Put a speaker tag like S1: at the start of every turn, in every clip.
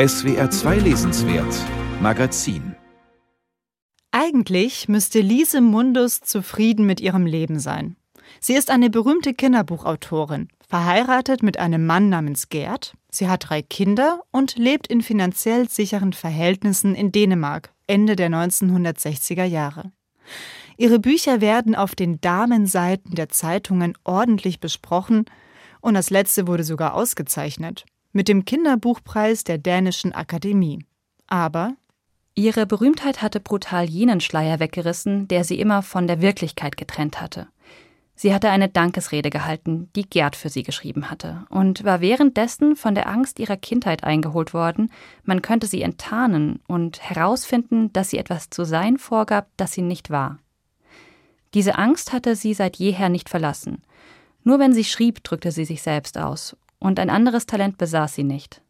S1: SWR 2 Lesenswert Magazin
S2: Eigentlich müsste Lise Mundus zufrieden mit ihrem Leben sein. Sie ist eine berühmte Kinderbuchautorin, verheiratet mit einem Mann namens Gerd. Sie hat drei Kinder und lebt in finanziell sicheren Verhältnissen in Dänemark Ende der 1960er Jahre. Ihre Bücher werden auf den Damenseiten der Zeitungen ordentlich besprochen und das letzte wurde sogar ausgezeichnet mit dem Kinderbuchpreis der Dänischen Akademie. Aber
S3: ihre Berühmtheit hatte brutal jenen Schleier weggerissen, der sie immer von der Wirklichkeit getrennt hatte. Sie hatte eine Dankesrede gehalten, die Gerd für sie geschrieben hatte, und war währenddessen von der Angst ihrer Kindheit eingeholt worden, man könnte sie enttarnen und herausfinden, dass sie etwas zu sein vorgab, das sie nicht war. Diese Angst hatte sie seit jeher nicht verlassen. Nur wenn sie schrieb, drückte sie sich selbst aus, und ein anderes Talent besaß sie nicht.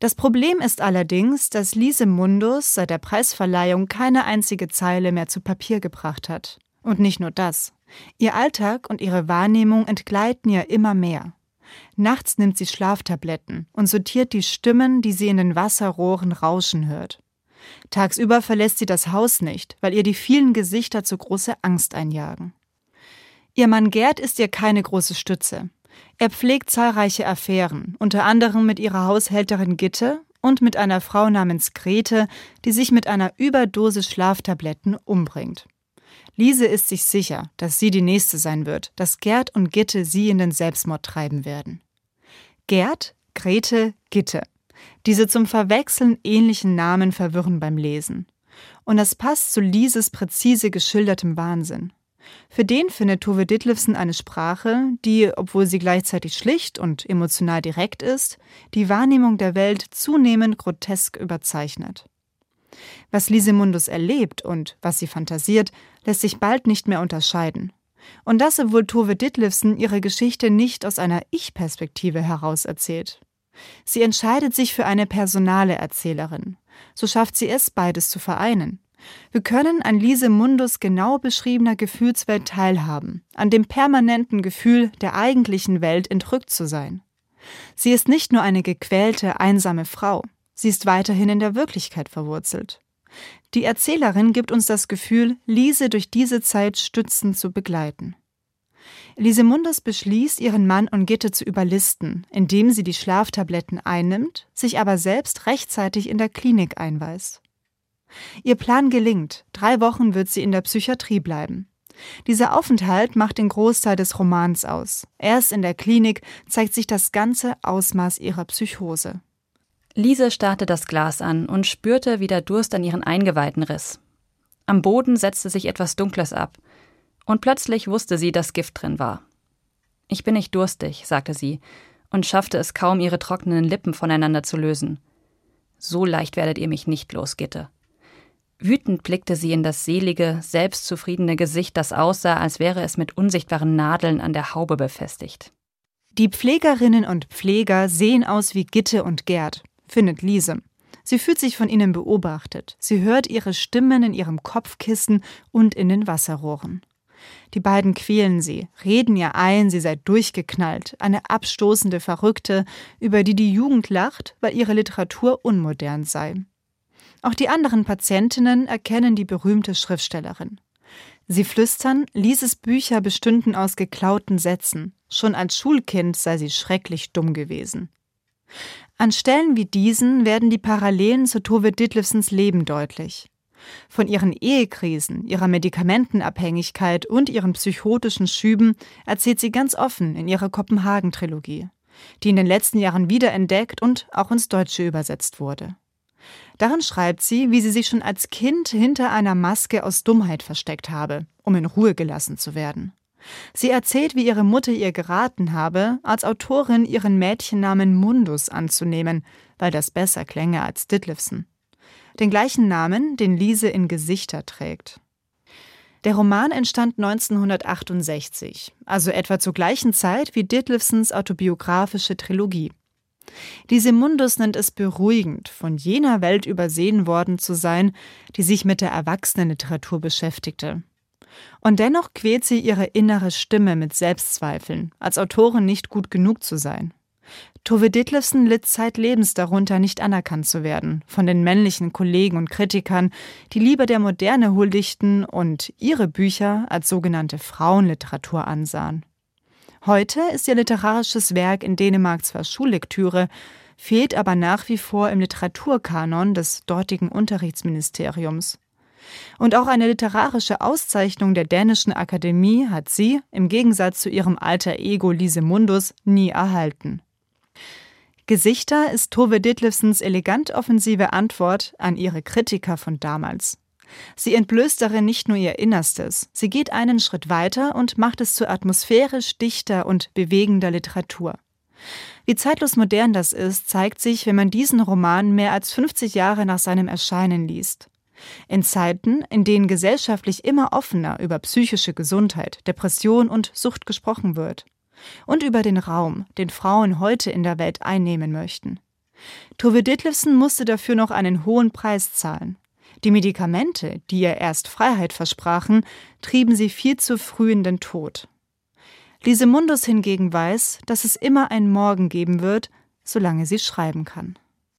S2: Das Problem ist allerdings, dass Lise Mundus seit der Preisverleihung keine einzige Zeile mehr zu Papier gebracht hat. Und nicht nur das. Ihr Alltag und ihre Wahrnehmung entgleiten ihr immer mehr. Nachts nimmt sie Schlaftabletten und sortiert die Stimmen, die sie in den Wasserrohren rauschen hört. Tagsüber verlässt sie das Haus nicht, weil ihr die vielen Gesichter zu große Angst einjagen. Ihr Mann Gerd ist ihr keine große Stütze. Er pflegt zahlreiche Affären, unter anderem mit ihrer Haushälterin Gitte und mit einer Frau namens Grete, die sich mit einer Überdosis Schlaftabletten umbringt. Lise ist sich sicher, dass sie die Nächste sein wird, dass Gerd und Gitte sie in den Selbstmord treiben werden. Gerd, Grete, Gitte. Diese zum Verwechseln ähnlichen Namen verwirren beim Lesen. Und das passt zu Lises präzise geschildertem Wahnsinn. Für den findet Tove Ditlevsen eine Sprache, die, obwohl sie gleichzeitig schlicht und emotional direkt ist, die Wahrnehmung der Welt zunehmend grotesk überzeichnet. Was Lise Mundus erlebt und was sie fantasiert, lässt sich bald nicht mehr unterscheiden. Und das, obwohl Tove Ditlevsen ihre Geschichte nicht aus einer Ich-Perspektive heraus erzählt. Sie entscheidet sich für eine personale Erzählerin. So schafft sie es, beides zu vereinen. Wir können an Lise Mundus genau beschriebener Gefühlswelt teilhaben, an dem permanenten Gefühl, der eigentlichen Welt entrückt zu sein. Sie ist nicht nur eine gequälte, einsame Frau, sie ist weiterhin in der Wirklichkeit verwurzelt. Die Erzählerin gibt uns das Gefühl, Lise durch diese Zeit stützend zu begleiten. Lise Mundus beschließt, ihren Mann und Gitte zu überlisten, indem sie die Schlaftabletten einnimmt, sich aber selbst rechtzeitig in der Klinik einweist. Ihr Plan gelingt. Drei Wochen wird sie in der Psychiatrie bleiben. Dieser Aufenthalt macht den Großteil des Romans aus. Erst in der Klinik zeigt sich das ganze Ausmaß ihrer Psychose.
S3: Lise starrte das Glas an und spürte, wie der Durst an ihren Eingeweiden riss. Am Boden setzte sich etwas Dunkles ab, und plötzlich wusste sie, dass Gift drin war. Ich bin nicht durstig, sagte sie, und schaffte es kaum, ihre trockenen Lippen voneinander zu lösen. So leicht werdet ihr mich nicht los, Gitte. Wütend blickte sie in das selige, selbstzufriedene Gesicht, das aussah, als wäre es mit unsichtbaren Nadeln an der Haube befestigt.
S2: Die Pflegerinnen und Pfleger sehen aus wie Gitte und Gerd, findet Lise. Sie fühlt sich von ihnen beobachtet. Sie hört ihre Stimmen in ihrem Kopfkissen und in den Wasserrohren. Die beiden quälen sie, reden ihr ein, sie sei durchgeknallt, eine abstoßende Verrückte, über die die Jugend lacht, weil ihre Literatur unmodern sei. Auch die anderen Patientinnen erkennen die berühmte Schriftstellerin. Sie flüstern, Lises Bücher bestünden aus geklauten Sätzen. Schon als Schulkind sei sie schrecklich dumm gewesen. An Stellen wie diesen werden die Parallelen zu Tove Ditlevsens Leben deutlich. Von ihren Ehekrisen, ihrer Medikamentenabhängigkeit und ihren psychotischen Schüben erzählt sie ganz offen in ihrer Kopenhagen-Trilogie, die in den letzten Jahren wiederentdeckt und auch ins Deutsche übersetzt wurde. Darin schreibt sie, wie sie sich schon als Kind hinter einer Maske aus Dummheit versteckt habe, um in Ruhe gelassen zu werden. Sie erzählt, wie ihre Mutter ihr geraten habe, als Autorin ihren Mädchennamen Mundus anzunehmen, weil das besser klänge als Ditlevsen. Den gleichen Namen, den Lise in Gesichter trägt. Der Roman entstand 1968, also etwa zur gleichen Zeit wie Ditlevsens autobiografische Trilogie. Diese Mundus nennt es beruhigend, von jener Welt übersehen worden zu sein, die sich mit der Erwachsenenliteratur beschäftigte. Und dennoch quält sie ihre innere Stimme mit Selbstzweifeln, als Autorin nicht gut genug zu sein. Tove Ditlevsen litt zeitlebens darunter, nicht anerkannt zu werden von den männlichen Kollegen und Kritikern, die lieber der Moderne huldigten und ihre Bücher als sogenannte Frauenliteratur ansahen. Heute ist ihr literarisches Werk in Dänemark zwar Schullektüre, fehlt aber nach wie vor im Literaturkanon des dortigen Unterrichtsministeriums. Und auch eine literarische Auszeichnung der dänischen Akademie hat sie, im Gegensatz zu ihrem alter Ego Lise Mundus, nie erhalten. Gesichter ist Tove Ditlevsens elegant offensive Antwort an ihre Kritiker von damals. Sie entblößt darin nicht nur ihr Innerstes, sie geht einen Schritt weiter und macht es zu atmosphärisch dichter und bewegender Literatur. Wie zeitlos modern das ist, zeigt sich, wenn man diesen Roman mehr als 50 Jahre nach seinem Erscheinen liest. In Zeiten, in denen gesellschaftlich immer offener über psychische Gesundheit, Depression und Sucht gesprochen wird. Und über den Raum, den Frauen heute in der Welt einnehmen möchten. Tove Ditlevsen musste dafür noch einen hohen Preis zahlen. Die Medikamente, die ihr erst Freiheit versprachen, trieben sie viel zu früh in den Tod. Lise Mundus hingegen weiß, dass es immer einen Morgen geben wird, solange sie schreiben kann.